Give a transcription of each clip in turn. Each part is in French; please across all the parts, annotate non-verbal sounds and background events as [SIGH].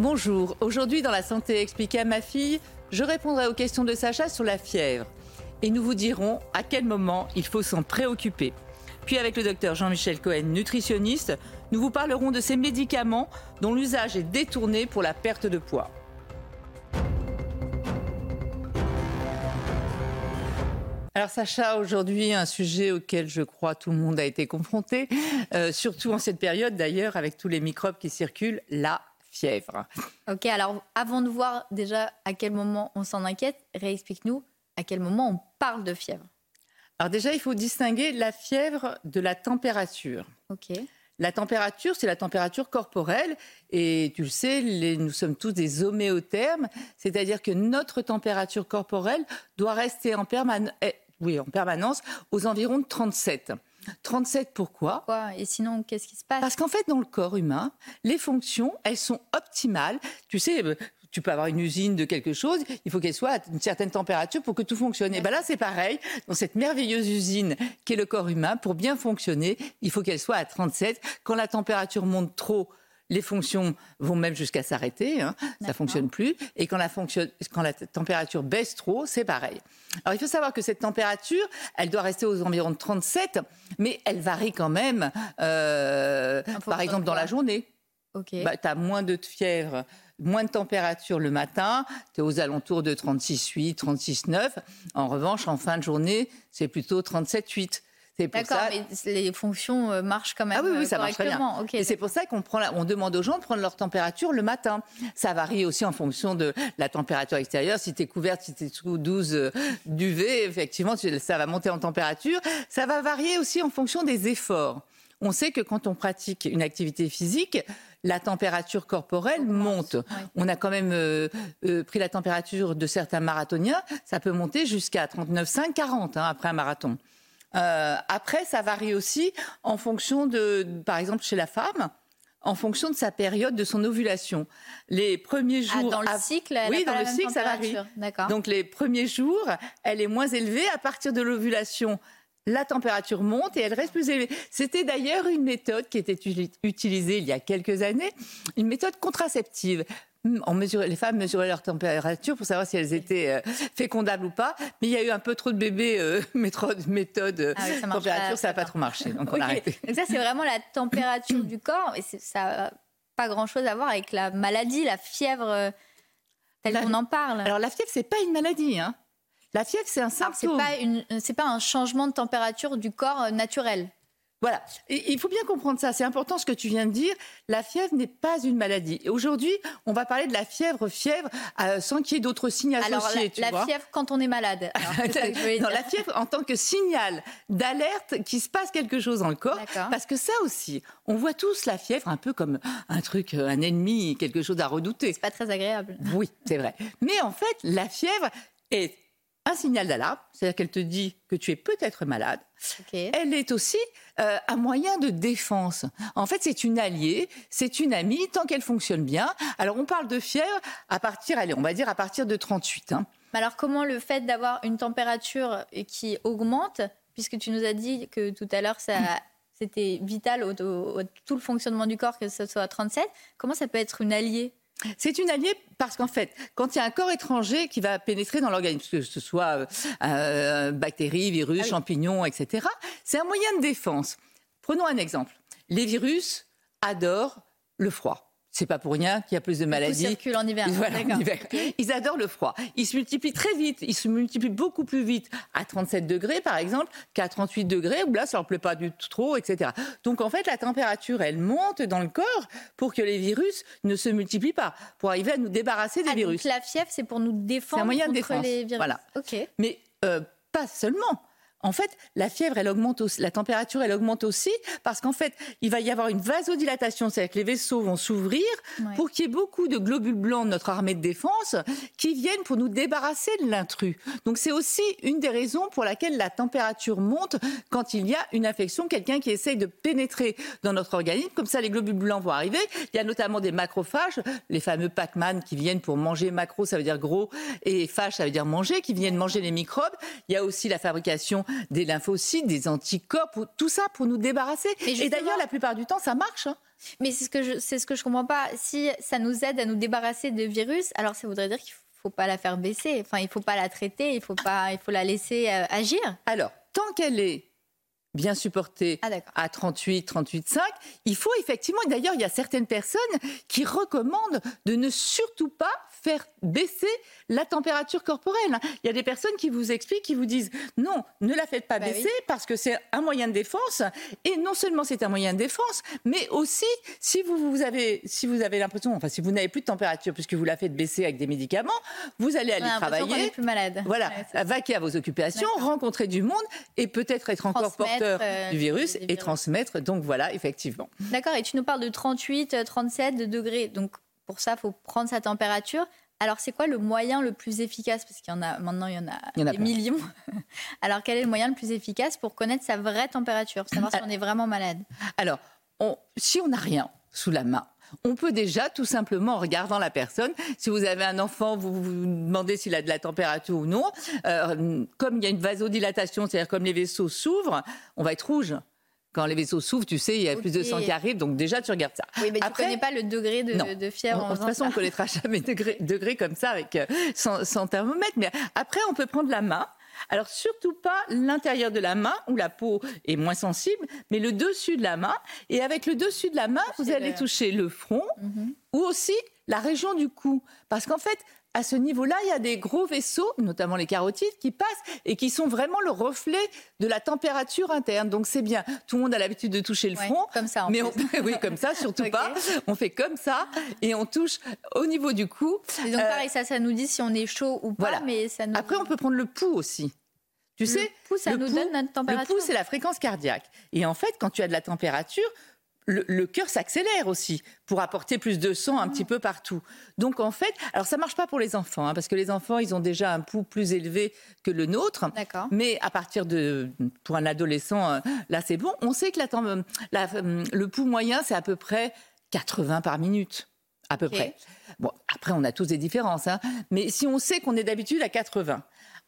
Bonjour, aujourd'hui dans la santé expliquée à ma fille, je répondrai aux questions de Sacha sur la fièvre et nous vous dirons à quel moment il faut s'en préoccuper. Puis avec le docteur Jean-Michel Cohen, nutritionniste, nous vous parlerons de ces médicaments dont l'usage est détourné pour la perte de poids. Alors Sacha, aujourd'hui, un sujet auquel je crois tout le monde a été confronté, euh, surtout en cette période d'ailleurs, avec tous les microbes qui circulent, la fièvre. Ok, alors avant de voir déjà à quel moment on s'en inquiète, réexplique-nous à quel moment on parle de fièvre. Alors déjà, il faut distinguer la fièvre de la température. Ok. La température, c'est la température corporelle. Et tu le sais, nous sommes tous des homéothermes, c'est-à-dire que notre température corporelle doit rester en, eh, oui, en permanence aux environs de 37. 37 pourquoi Et sinon, qu'est-ce qui se passe? Parce qu'en fait, dans le corps humain, les fonctions, elles sont optimales. Tu sais, euh, tu peux avoir une usine de quelque chose, il faut qu'elle soit à une certaine température pour que tout fonctionne. Et ben là, c'est pareil. Dans cette merveilleuse usine qu'est le corps humain, pour bien fonctionner, il faut qu'elle soit à 37. Quand la température monte trop, les fonctions vont même jusqu'à s'arrêter, hein, ça fonctionne plus. Et quand la, quand la température baisse trop, c'est pareil. Alors il faut savoir que cette température, elle doit rester aux environs de 37, mais elle varie quand même, euh, par exemple dans la journée. Bah, tu as moins de fièvre, moins de température le matin, tu es aux alentours de 36,8, 36,9. En revanche, en fin de journée, c'est plutôt 37,8. D'accord, mais les fonctions euh, marchent quand même. Ah oui, oui ça marche très bien. et c'est pour ça qu'on prend, on demande aux gens de prendre leur température le matin. Ça varie aussi en fonction de la température extérieure. Si tu es couverte, si tu es sous 12 euh, d'UV, effectivement, ça va monter en température. Ça va varier aussi en fonction des efforts. On sait que quand on pratique une activité physique, la température corporelle monte. On a quand même euh, pris la température de certains marathoniens, ça peut monter jusqu'à 39,5, 40 hein, après un marathon. Euh, après, ça varie aussi en fonction de, par exemple, chez la femme en fonction de sa période de son ovulation. Les premiers ah, jours. dans le cycle, elle oui, dans le cycle, ça varie. Donc les premiers jours, elle est moins élevée. À partir de l'ovulation, la température monte et elle reste plus élevée. C'était d'ailleurs une méthode qui était utilisée il y a quelques années, une méthode contraceptive on mesurait, les femmes mesuraient leur température pour savoir si elles étaient euh, fécondables ou pas. Mais il y a eu un peu trop de bébés euh, [LAUGHS] méthode, méthode ah température, ça n'a pas trop marché. Donc on a arrêté. Donc ça, c'est vraiment la température [COUGHS] du corps. Et ça n'a pas grand-chose à voir avec la maladie, la fièvre euh, telle qu'on en parle. Alors la fièvre, c'est pas une maladie. Hein. La fièvre, c'est un symptôme. C'est pas, pas un changement de température du corps naturel. Voilà, il faut bien comprendre ça. C'est important ce que tu viens de dire. La fièvre n'est pas une maladie. Aujourd'hui, on va parler de la fièvre, fièvre, euh, sans qu'il y ait d'autres signes associés. La, la fièvre quand on est malade. [LAUGHS] non, la fièvre en tant que signal d'alerte qu'il se passe quelque chose dans le corps. Parce que ça aussi, on voit tous la fièvre un peu comme un truc, un ennemi, quelque chose à redouter. C'est pas très agréable. Oui, c'est vrai. Mais en fait, la fièvre est un signal d'alarme, c'est-à-dire qu'elle te dit que tu es peut-être malade. Elle est aussi euh, un moyen de défense. En fait, c'est une alliée, c'est une amie, tant qu'elle fonctionne bien. Alors, on parle de fièvre à partir, allez, on va dire à partir de 38. Hein. Alors, comment le fait d'avoir une température qui augmente, puisque tu nous as dit que tout à l'heure, ça, c'était vital au, tout le fonctionnement du corps que ce soit à 37, comment ça peut être une alliée? C'est une alliée parce qu'en fait, quand il y a un corps étranger qui va pénétrer dans l'organisme, que ce soit euh, euh bactéries, virus, ah champignons, etc., c'est un moyen de défense. Prenons un exemple. Les virus adorent le froid. C'est pas pour rien qu'il y a plus de maladies. Ils circulent en hiver. [LAUGHS] Ils adorent le froid. Ils se multiplient très vite. Ils se multiplient beaucoup plus vite à 37 degrés, par exemple, qu'à 38 degrés, où là, ça leur plaît pas du tout trop, etc. Donc, en fait, la température, elle monte dans le corps pour que les virus ne se multiplient pas, pour arriver à nous débarrasser des ah, virus. Donc, la fièvre, c'est pour nous défendre un moyen contre de défense. les virus. Voilà. Mais euh, pas seulement. En fait, la fièvre, elle augmente aussi, la température, elle augmente aussi parce qu'en fait, il va y avoir une vasodilatation, c'est-à-dire que les vaisseaux vont s'ouvrir pour qu'il y ait beaucoup de globules blancs de notre armée de défense qui viennent pour nous débarrasser de l'intrus. Donc c'est aussi une des raisons pour laquelle la température monte quand il y a une infection, quelqu'un qui essaye de pénétrer dans notre organisme. Comme ça, les globules blancs vont arriver. Il y a notamment des macrophages, les fameux Pac-Man qui viennent pour manger macro, ça veut dire gros, et phage, ça veut dire manger, qui viennent manger les microbes. Il y a aussi la fabrication des lymphocytes, des anticorps, tout ça pour nous débarrasser. Et d'ailleurs, la plupart du temps, ça marche. Hein. Mais c'est ce que je, c'est ce que je comprends pas. Si ça nous aide à nous débarrasser de virus, alors ça voudrait dire qu'il faut pas la faire baisser. Enfin, il faut pas la traiter. Il faut pas, il faut la laisser euh, agir. Alors, tant qu'elle est bien supportée ah, à 38, 38,5, il faut effectivement, d'ailleurs, il y a certaines personnes qui recommandent de ne surtout pas faire baisser la température corporelle. Il y a des personnes qui vous expliquent, qui vous disent non, ne la faites pas bah baisser parce que c'est un moyen de défense. Et non seulement c'est un moyen de défense, mais aussi si vous, vous avez, si vous avez l'impression, enfin si vous n'avez plus de température puisque vous la faites baisser avec des médicaments, vous allez aller travailler. plus malade. Voilà, vaquer à vos occupations, rencontrer du monde et peut-être être encore porteur euh, du virus et transmettre. Donc voilà, effectivement. D'accord. Et tu nous parles de 38, 37 degrés. Donc pour ça, il faut prendre sa température. Alors, c'est quoi le moyen le plus efficace? Parce qu'il y en a maintenant, il y en a, des millions. [LAUGHS] Alors, quel est le moyen le plus efficace pour connaître sa vraie température, savoir si on est vraiment malade Alors, si on n'a rien sous la main, on peut déjà, tout simplement, en regardant la personne, si vous avez un enfant, vous vous demandez s'il a de la température ou non. Euh, comme il y a une vasodilatation, c'est-à-dire comme les vaisseaux s'ouvrent, on va être rouge quand les vaisseaux s'ouvrent, tu sais, il y a plus de sang qui arrive, donc déjà tu regardes ça. Oui, mais tu ne connais pas le degré de, fièvre. de toute façon, on ne connaîtra jamais degré, degré comme ça avec euh, sans, thermomètre. Mais après, on peut prendre la main. Alors surtout pas l'intérieur de la main où la peau est moins sensible, mais le dessus de la main. Et avec le dessus de la main, vous allez toucher le front mhm. ou aussi la région du cou. Parce qu'en fait, à ce niveau-là, il y a des gros vaisseaux, notamment les carotides, qui passent et qui sont vraiment le reflet de la température interne. Donc c'est bien. Tout le monde a l'habitude de toucher le front, comme ça. mais [LAUGHS] oui, comme ça, surtout [LAUGHS] pas. On fait comme ça et on touche au niveau du cou. Et donc euh, pareil, ça, ça nous dit si on est chaud ou pas. Mais ça Après, on peut prendre le pouls aussi. Tu sais, pouls, ça nous donne notre température. Le pouls, c'est la fréquence cardiaque. Et en fait, quand tu as de la température, le, cœur s'accélère aussi pour apporter plus de sang un petit peu partout. Donc en fait, alors ça marche pas pour les enfants, hein, parce que les enfants, ils ont déjà un pouls plus élevé que le nôtre. Mais à partir de, pour un adolescent, euh, là c'est bon. On sait que la, euh, le pouls moyen, c'est à peu près 80 par minute. À peu près. Bon, après, on a tous des différences. Hein. mais si on sait qu'on est d'habitude à 80,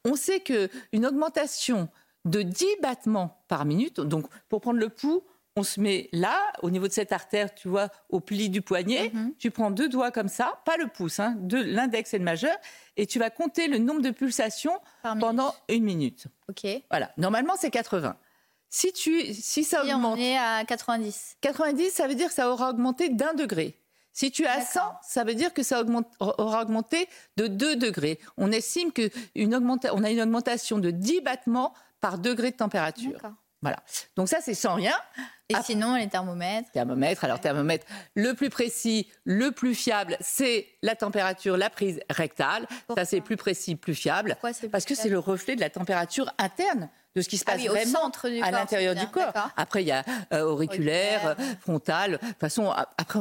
on sait qu'une augmentation de 10 battements par minute, donc pour prendre le pouls, on se met là, au niveau de cette artère, tu vois, au pli du poignet. Mhm. Tu prends deux doigts comme ça, pas le pouce, hein, l'index et le majeur, et tu vas compter le nombre de pulsations pendant une minute. Ok. Voilà. Normalement, c'est 80. Si, tu, si ça augmente. on est à 90. 90, ça veut dire que ça aura augmenté d'un degré. Si tu es à 100, ça veut dire que ça aura augmenté de 2 degrés. On estime qu'on a une augmentation de 10 battements par degré de température. Voilà. Donc ça, c'est sans rien. Et sinon, les thermomètres Thermomètre. Alors, thermomètre, le plus précis, le plus fiable, c'est la température, la prise rectale. ça, c'est plus précis, plus fiable. Parce que c'est le reflet de la température interne de ce qui se ah passe vraiment à l'intérieur du corps. Après, il y a euh, auriculaire, frontal. De toute façon, après,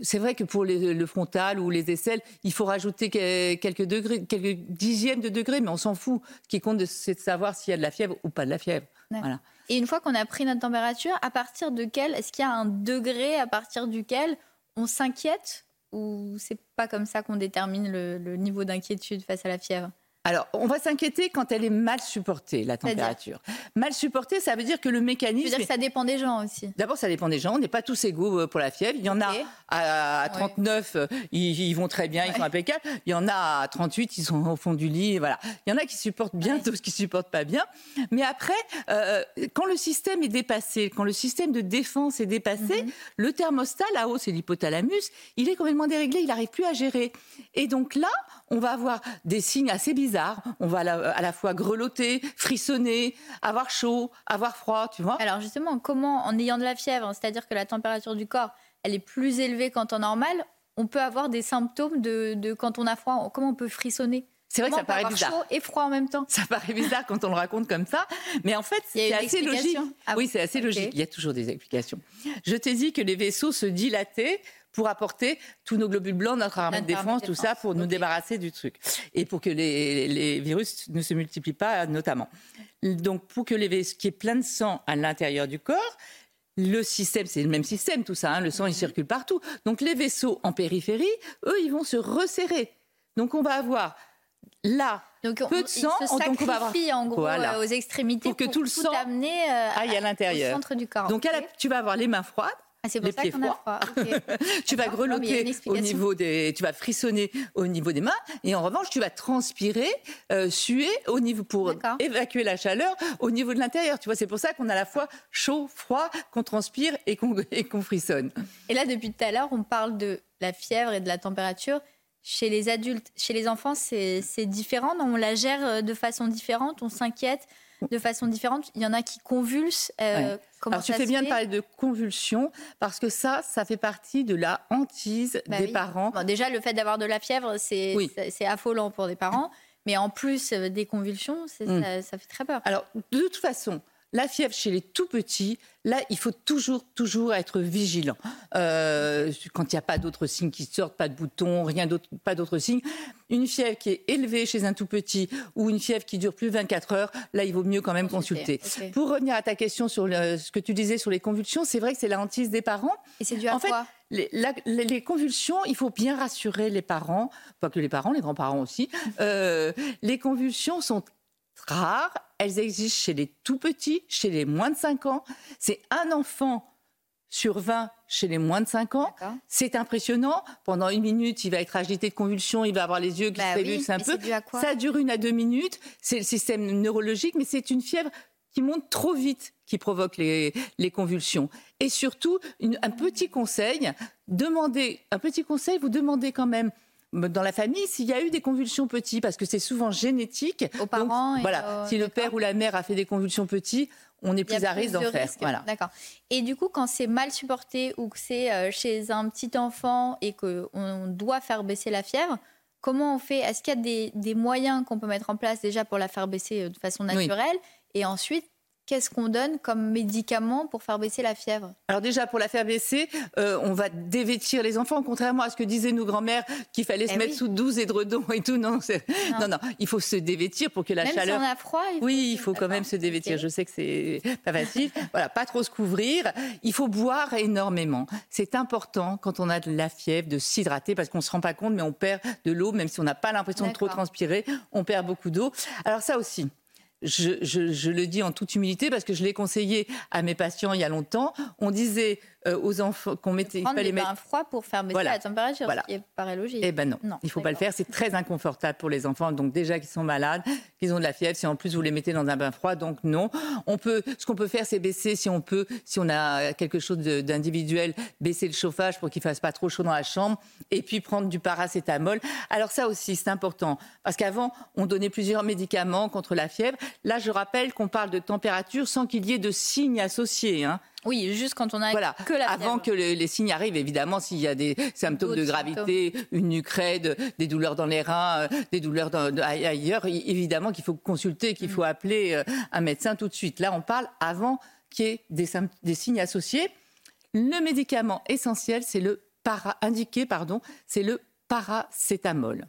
c'est vrai que pour le frontal ou les aisselles, il faut rajouter quelques degrés, quelques dixièmes de degrés, mais on s'en fout. Ce qui compte, c'est de savoir s'il y a de la fièvre ou pas de la fièvre. Voilà. Et une fois qu'on a pris notre température, à partir de quel Est-ce qu'il y a un degré à partir duquel on s'inquiète ou c'est pas comme ça qu'on détermine le niveau d'inquiétude face à la fièvre? Alors, on va s'inquiéter quand elle est mal supportée, la température. Mal supportée, ça veut dire que le mécanisme. Ça veut dire que ça dépend des gens aussi. D'abord, ça dépend des gens. On n'est pas tous égaux euh, pour la fièvre. Il y en a à, 39, euh, ils, vont très bien, ils sont impeccables. Il y en a à 38, ils sont au fond du lit. Voilà. Il y en a qui supportent bien, d'autres qui supportent pas bien. Mais après, euh, quand le système est dépassé, quand le système de défense est dépassé, mhm. le thermostat, là-haut, c'est l'hypothalamus, il est complètement déréglé, il n'arrive plus à gérer. Et donc là, on va avoir des signes assez bizarres. On va à la, fois grelotter, frissonner, avoir chaud, avoir froid, tu vois. Alors justement, comment, en ayant de la fièvre, c'est-à-dire que la température du corps, elle est plus élevée qu'en temps normal, on peut avoir des symptômes de, quand on a froid. Comment on peut frissonner? C'est vrai que ça paraît bizarre. chaud et froid en même temps? Ça paraît bizarre quand on le raconte comme ça, mais en fait, Il y a c'est assez logique. Ah oui, bon, c'est assez logique. Il y a toujours des explications. Je t'ai dit que les vaisseaux se dilataient pour apporter tous nos globules blancs, notre armée de défense, tout ça, pour nous débarrasser du truc. Et pour que les, les virus ne se multiplient pas, notamment. Donc, pour que les qu'il y ait plein de sang à l'intérieur du corps, le système, c'est le même système, tout ça. hein, le sang, il circule partout. Donc, les vaisseaux en périphérie, eux, ils vont se resserrer. Donc, on va avoir là Donc, on, peu de sang, se donc on va avoir- en gros Voilà. euh, aux extrémités Pour que tout le sang amener euh, aille à au l'intérieur. centre du corps. Donc, à la- Ok. tu vas avoir les mains froides. Ah, c'est pour les ça pieds qu'on a froid. [LAUGHS] Tu vas. Non, grelotter au niveau des, tu vas frissonner au niveau des mains, et en revanche, tu vas transpirer, euh, suer au niveau pour évacuer la chaleur au niveau de l'intérieur. Tu vois, c'est pour ça qu'on a à la fois chaud, froid, qu'on transpire [LAUGHS] et qu'on frissonne. Et là, depuis tout à l'heure, on parle de la fièvre et de la température. Chez les adultes, chez les enfants, c'est différent? on la gère euh, de façon différente, on s'inquiète? De façon différente. Il y en a qui convulsent. euh, comment Alors, tu fais bien de parler de convulsions parce que ça, ça fait partie de la hantise Bah des oui. parents. Bon, déjà, le fait d'avoir de la fièvre, c'est Oui. affolant pour des parents. Mais en plus euh, des convulsions, Mm. ça, ça fait très peur. Alors, de toute façon, la fièvre chez les tout petits, là, il faut toujours, toujours être vigilant. Euh, quand il n'y a pas d'autres signes qui sortent, pas de boutons, rien d'autre, pas d'autres signes. Une fièvre qui est élevée chez un tout petit ou une fièvre qui dure plus de 24 heures, là, il vaut mieux quand même Consulter. Pour revenir à ta question sur le- ce que tu disais sur les convulsions, c'est vrai que c'est la hantise des parents. Et c'est dû à En fait, quoi? Les, la- les- les convulsions, il faut bien rassurer les parents, pas que les parents, les grands-parents aussi. Euh, les convulsions sont rares, elles existent chez les tout petits, chez les moins de 5 ans. C'est un enfant sur 20 chez les moins de 5 ans. C'est impressionnant. Pendant une minute, il va être agité de convulsions, il va avoir les yeux qui Bah se oui, un peu. Ça dure une à deux minutes. C'est le système neurologique, mais c'est une fièvre qui monte trop vite qui provoque les, les convulsions. Et surtout, une- un petit conseil, demandez, un petit conseil, vous demandez quand même dans la famille s'il y a eu des convulsions petits, parce que c'est souvent génétique. Aux parents et voilà, aux- si le père ou la mère a fait des convulsions petits, on est plus à risque d'en de faire. Voilà. D'accord. Et du coup, quand c'est mal supporté ou que c'est euh, chez un petit enfant et qu'on on doit faire baisser la fièvre, comment on fait? Est-ce qu'il y a des, des moyens qu'on peut mettre en place déjà pour la faire baisser euh, de façon Oui. naturelle? Et ensuite, qu'est-ce qu'on donne comme médicament pour faire baisser la fièvre? Alors déjà, pour la faire baisser, euh, on va dévêtir les enfants, contrairement à ce que disaient nos grands-mères, qu'il fallait se Eh mettre oui. sous 12 édredons et tout. Non, Non. non, non, il faut se dévêtir pour que la Même chaleur... si on a froid il faut Oui, il se- faut quand même se dévêtir. Je sais que c'est pas facile. [LAUGHS] voilà, pas trop se couvrir. Il faut boire énormément. C'est important quand on a de la fièvre de s'hydrater parce qu'on se rend pas compte, mais on perd de l'eau, même si on n'a pas l'impression de trop transpirer, on perd beaucoup d'eau. Alors ça aussi. Je, je- le dis en toute humilité parce que je l'ai conseillé à mes patients il y a longtemps. On disait euh, aux enfants qu'on mettait, il Prendre fallait des mettre froids pour faire baisser Voilà. la température, Voilà. ce qui paraît logique. eh ben non, Non, il faut pas le faire. C'est très inconfortable pour les enfants. Donc déjà qu'ils sont malades, qu'ils ont de la fièvre, si en plus vous les mettez dans un bain froid, donc non. On peut, ce qu'on peut faire, c'est baisser, si on peut, si on a quelque chose d'individuel, baisser le chauffage pour qu'il fasse pas trop chaud dans la chambre, et puis prendre du paracétamol. Alors ça aussi, c'est important, parce qu'avant, on donnait plusieurs médicaments contre la fièvre. Là, je rappelle qu'on parle de température sans qu'il y ait de signes associés. Hein. Oui, juste quand on a Voilà, que la avant fièvre. que le- les signes arrivent, évidemment, s'il y a des symptômes de gravité, une raide, des douleurs dans les reins, euh, des douleurs dans- de- ailleurs, évidemment qu'il faut consulter, qu'il Mm. faut appeler euh, un médecin tout de suite. Là, on parle avant qu'il y ait des, signes associés. Le médicament essentiel, c'est le para, indiqué, pardon, c'est le paracétamol.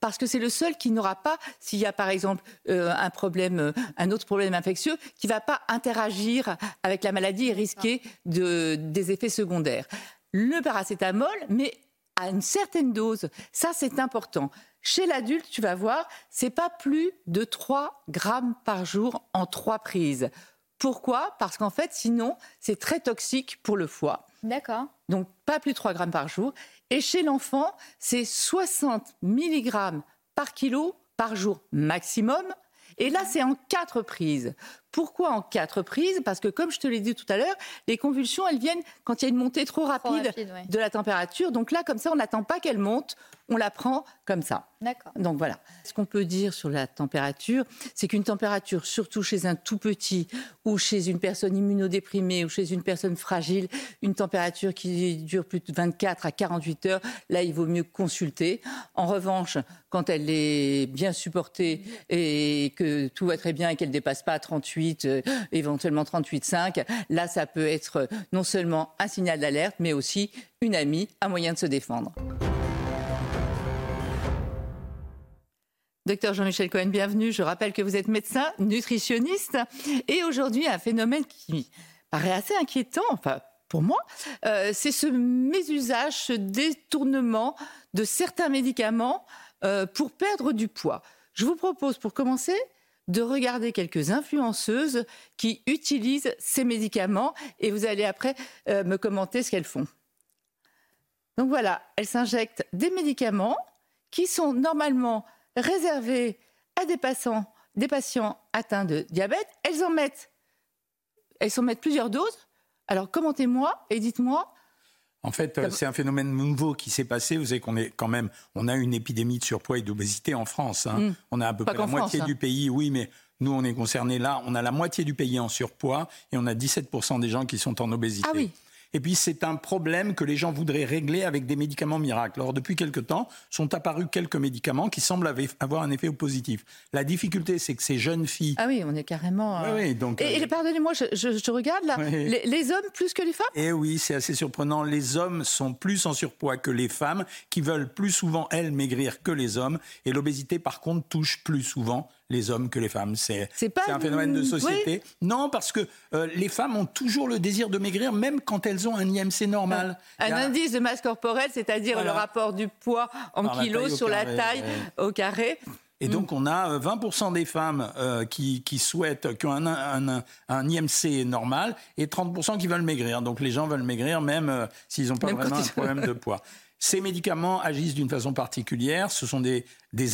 Parce que c'est le seul qui n'aura pas, s'il y a par exemple euh, un problème, euh, un autre problème infectieux, qui va pas interagir avec la maladie et risquer de, des effets secondaires. Le paracétamol, mais à une certaine dose, ça c'est important. Chez l'adulte, tu vas voir, c'est pas plus de 3 grammes par jour en trois prises. Pourquoi? Parce qu'en fait, sinon, c'est très toxique pour le foie. D'accord. Donc, pas plus de 3 grammes par jour. Et chez l'enfant, c'est 60 mg par kilo par jour maximum. Et là, c'est en quatre prises. Pourquoi en quatre prises? Parce que, comme je te l'ai dit tout à l'heure, les convulsions, elles viennent quand il y a une montée trop rapide, de la température. Donc là, comme ça, on n'attend pas qu'elle monte, on la prend comme ça. D'accord. Donc voilà. Ce qu'on peut dire sur la température, c'est qu'une température, surtout chez un tout petit ou chez une personne immunodéprimée ou chez une personne fragile, une température qui dure plus de 24 à 48 heures, là, il vaut mieux consulter. En revanche, quand elle est bien supportée et que tout va très bien et qu'elle ne dépasse pas 38, euh, éventuellement 38,5, là, ça peut être non seulement un signal d'alerte, mais aussi une amie, un moyen de se défendre. Docteur Jean-Michel Cohen, bienvenue. Je rappelle que vous êtes médecin, nutritionniste, et aujourd'hui un phénomène qui paraît assez inquiétant, enfin pour moi, euh, c'est ce mésusage, ce détournement de certains médicaments euh, pour perdre du poids. Je vous propose pour commencer de regarder quelques influenceuses qui utilisent ces médicaments et vous allez après euh, me commenter ce qu'elles font. Donc voilà, elles s'injectent des médicaments qui sont normalement réservées à des patients, des patients atteints de diabète. Elles en mettent, elles en mettent plusieurs doses. Alors commentez-moi et dites-moi. En fait, c'est un phénomène nouveau qui s'est passé. Vous savez qu'on est quand même, on a une épidémie de surpoids et d'obésité en France. Hein. Hmm. On a à peu près la moitié hein. du pays, oui, mais nous, on est concernés là. On a la moitié du pays en surpoids et on a 17% des gens qui sont en obésité. Ah oui. Et puis c'est un problème que les gens voudraient régler avec des médicaments miracles. Alors depuis quelque temps, sont apparus quelques médicaments qui semblent avoir un effet positif. La difficulté, c'est que ces jeunes filles... Ah oui, on est carrément... Euh, oui, donc, et, euh, pardonnez-moi, je, regarde là, les, hommes plus que les femmes? Eh oui, c'est assez surprenant. Les hommes sont plus en surpoids que les femmes, qui veulent plus souvent, elles, maigrir que les hommes. Et l'obésité, par contre, touche plus souvent les hommes que les femmes. C'est un phénomène de société. Non, parce que euh, les femmes ont toujours le désir de maigrir, même quand elles ont un IMC normal. Un indice de masse corporelle, c'est-à-dire le rapport du poids en kilos sur la taille au carré. Et donc, on a 20% euh, des femmes euh, qui, souhaitent, qui ont un, un, IMC normal et 30% qui veulent maigrir. Donc, les gens veulent maigrir même s'ils n'ont pas vraiment un problème de poids. [LAUGHS] Ces médicaments agissent d'une façon particulière. Ce sont des,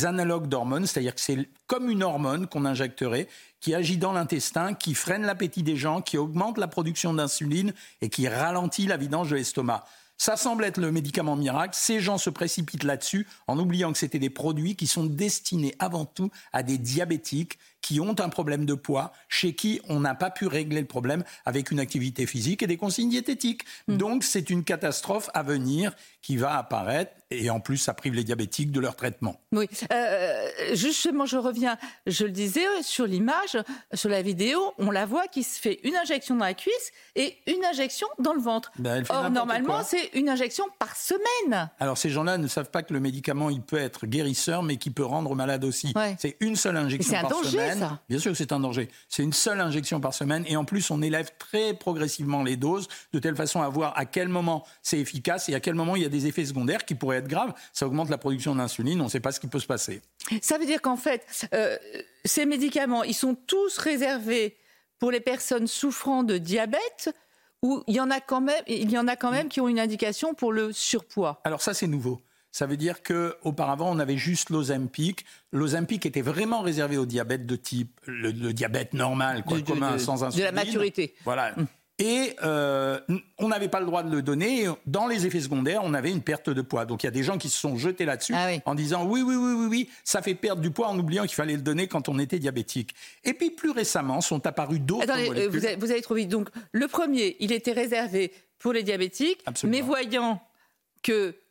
analogues d'hormones, c'est-à-dire que c'est comme une hormone qu'on injecterait, qui agit dans l'intestin, qui freine l'appétit des gens, qui augmente la production d'insuline et qui ralentit la vidange de l'estomac. Ça semble être le médicament miracle. Ces gens se précipitent là-dessus en oubliant que c'était des produits qui sont destinés avant tout à des diabétiques qui ont un problème de poids, chez qui on n'a pas pu régler le problème avec une activité physique et des consignes diététiques. Hmm. Donc c'est une catastrophe à venir qui va apparaître et en plus ça prive les diabétiques de leur traitement. Oui, euh, justement je reviens, je le disais sur l'image, sur la vidéo, on la voit qui se fait une injection dans la cuisse et une injection dans le ventre. Ben, Or normalement c'est une injection par semaine. Alors ces gens-là ne savent pas que le médicament il peut être guérisseur mais qui peut rendre malade aussi. C'est une seule injection par semaine. Bien sûr que c'est un danger. C'est une seule injection par semaine et en plus on élève très progressivement les doses de telle façon à voir à quel moment c'est efficace et à quel moment il y a des effets secondaires qui pourraient être graves. Ça augmente la production d'insuline, on ne sait pas ce qui peut se passer. Ça veut dire qu'en fait, euh, ces médicaments, ils sont tous réservés pour les personnes souffrant de diabète ou il y en a quand même, il y en a quand même qui ont une indication pour le surpoids? Alors ça c'est nouveau. Ça veut dire qu'auparavant, on avait juste l'Ozempic. L'Ozempic était vraiment réservé au diabète de type, le, diabète normal, quoi, commun, sans insuline. De la maturité. Voilà. Hum. Et euh, on n'avait pas le droit de le donner. Dans les effets secondaires, on avait une perte de poids. Donc il y a des gens qui se sont jetés là-dessus ah en disant oui, oui, oui, oui, oui, ça fait perdre du poids en oubliant qu'il fallait le donner quand on était diabétique. Et puis plus récemment sont apparus d'autres euh, molécules. Vous avez, vous avez trop vite. Donc le premier, il était réservé pour les diabétiques, Absolument. mais voyant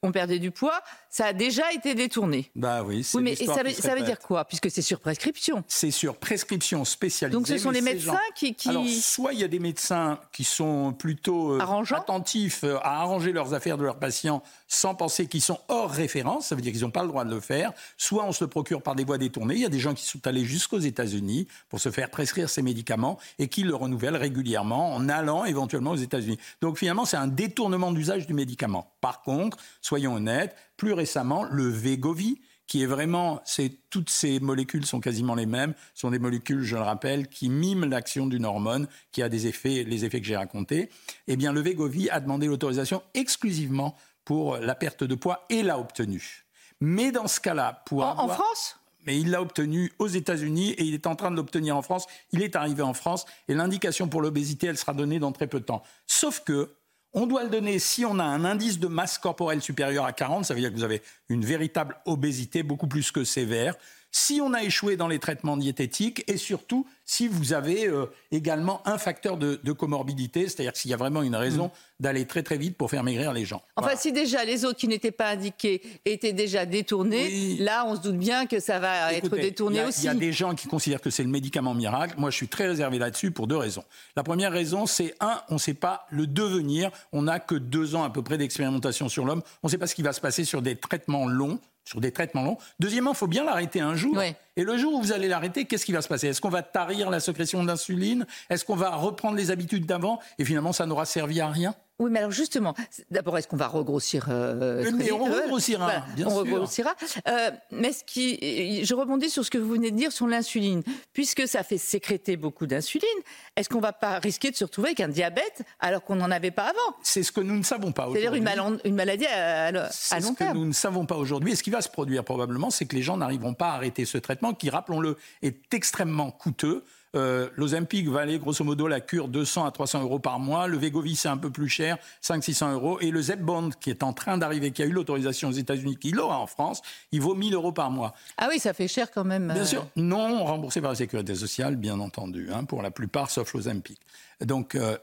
qu'on perdait du poids, ça a déjà été détourné. Bah oui, c'est mais ça, veut, ça veut dire quoi? Puisque c'est sur prescription. C'est sur prescription spécialisée. Donc ce sont les médecins qui, Alors, soit il y a des médecins qui sont plutôt euh, attentifs euh, à arranger leurs affaires de leurs patients sans penser qu'ils sont hors référence, ça veut dire qu'ils n'ont pas le droit de le faire. Soit on se le procure par des voies détournées. Il y a des gens qui sont allés jusqu'aux États-Unis pour se faire prescrire ces médicaments et qui le renouvellent régulièrement en allant éventuellement aux États-Unis. Donc finalement, c'est un détournement d'usage du médicament. Par contre, soyons honnêtes, plus récemment, le Vegovi, qui est vraiment, c'est toutes ces molécules sont quasiment les mêmes, sont des molécules, je le rappelle, qui miment l'action d'une hormone qui a des effets, les effets que j'ai racontés. Eh bien, le Vegovi a demandé l'autorisation exclusivement pour la perte de poids et l'a obtenue. Mais dans ce cas-là, pour en, France? Mais il l'a obtenu aux États-Unis et il est en train de l'obtenir en France. Il est arrivé en France et l'indication pour l'obésité, elle sera donnée dans très peu de temps. Sauf que on doit le donner si on a un indice de masse corporelle supérieur à 40, ça veut dire que vous avez une véritable obésité beaucoup plus que sévère si on a échoué dans les traitements diététiques et surtout si vous avez euh, également un facteur de, comorbidité, c'est-à-dire s'il y a vraiment une raison mm. d'aller très très vite pour faire maigrir les gens. Enfin, si déjà les autres qui n'étaient pas indiqués étaient déjà détournés, là on se doute bien que ça va être détourné aussi. Il y a des gens qui considèrent que c'est le médicament miracle. Moi je suis très réservé là-dessus pour deux raisons. La première raison, c'est un, on ne sait pas le devenir. On n'a que deux ans à peu près d'expérimentation sur l'homme. On ne sait pas ce qui va se passer sur des traitements longs sur des traitements longs. Deuxièmement, il faut bien l'arrêter un jour. Et le jour où vous allez l'arrêter, qu'est-ce qui va se passer? Est-ce qu'on va tarir la sécrétion d'insuline? Est-ce qu'on va reprendre les habitudes d'avant? Et finalement, ça n'aura servi à rien? Oui, mais alors justement, d'abord, est-ce qu'on va regrossir euh, Mais on regrossira, bien on regrossira. Euh, mais ce qui, je rebondis sur ce que vous venez de dire sur l'insuline. Puisque ça fait sécréter beaucoup d'insuline, est-ce qu'on ne va pas risquer de se retrouver avec un diabète alors qu'on n'en avait pas avant? C'est ce que nous ne savons pas aujourd'hui. C'est-à-dire une, maladie à, long terme. C'est ce que nous ne savons pas aujourd'hui. Et ce qui va se produire probablement, c'est que les gens n'arriveront pas à arrêter ce traitement qui, rappelons-le, est extrêmement coûteux. Euh, L'Ozempic va aller grosso modo la cure 200 à 300 euros par mois. Le Vegovi, c'est un peu plus cher, 500-600 euros. Et le Zepbond, qui est en train d'arriver, qui a eu l'autorisation aux États-Unis, qui l'aura en France, il vaut 1000 euros par mois. Ah oui, ça fait cher quand même. Bien euh. sûr, non remboursé par la sécurité sociale, bien entendu, hein, pour la plupart, sauf l'Ozempic. Donc, euh,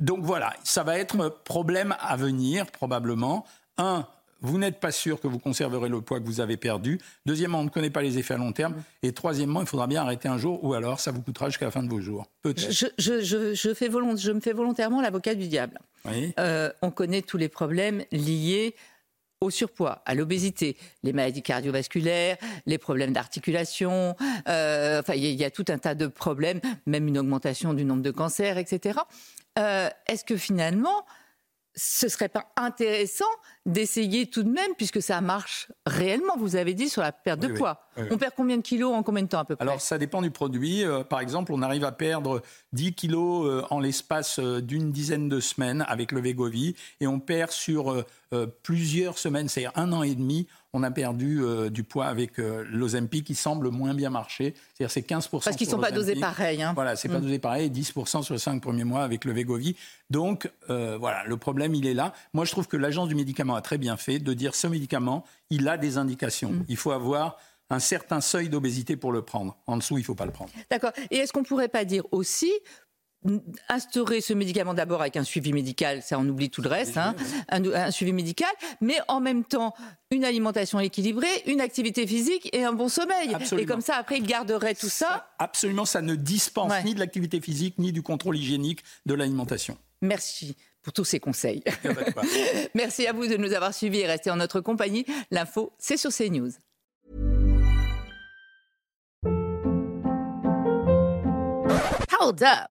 donc voilà, ça va être problème à venir, probablement. Un, vous n'êtes pas sûr que vous conserverez le poids que vous avez perdu. Deuxièmement, on ne connaît pas les effets à long terme. Et troisièmement, il faudra bien arrêter un jour, ou alors ça vous coûtera jusqu'à la fin de vos jours. Je, je, fais je me fais volontairement l'avocat du diable. Euh, on connaît tous les problèmes liés au surpoids, à l'obésité, les maladies cardiovasculaires, les problèmes d'articulation, euh, enfin il y, a tout un tas de problèmes, même une augmentation du nombre de cancers, etc. Euh, est-ce que finalement ce serait pas intéressant d'essayer tout de même, puisque ça marche réellement, vous avez dit, sur la perte de poids. on perd combien de kilos en combien de temps à peu près? Alors ça dépend du produit. Euh, par exemple, on arrive à perdre 10 kilos euh, en l'espace euh, d'une dizaine de semaines avec le Vegovi, et on perd sur plusieurs semaines, c'est-à-dire un an et demi, on a perdu du poids avec l'Ozempic qui semble moins bien marcher. C'est-à-dire c'est 15%. Parce qu'ils ne sont pas dosés pareil. Hein. Voilà, c'est pas mm. dosé pareil, 10% sur les 5 premiers mois avec le Vegovi. Donc voilà, le problème il est là. Moi je trouve que l'agence du médicament a très bien fait de dire ce médicament, il a des indications. Mm. Il faut avoir un certain seuil d'obésité pour le prendre. En dessous, il ne faut pas le prendre. D'accord. Et est-ce qu'on ne pourrait pas dire aussi instaurer ce médicament d'abord avec un suivi médical, ça on oublie tout le reste, hein, un, suivi médical, mais en même temps une alimentation équilibrée, une activité physique et un bon sommeil. Et comme ça, après, il garderait tout ça. absolument, ça ne dispense ni de l'activité physique, ni du contrôle hygiénique de l'alimentation. Merci pour tous ces conseils. [LAUGHS] Merci à vous de nous avoir suivis et rester en notre compagnie. L'info, c'est sur CNews. Hold up.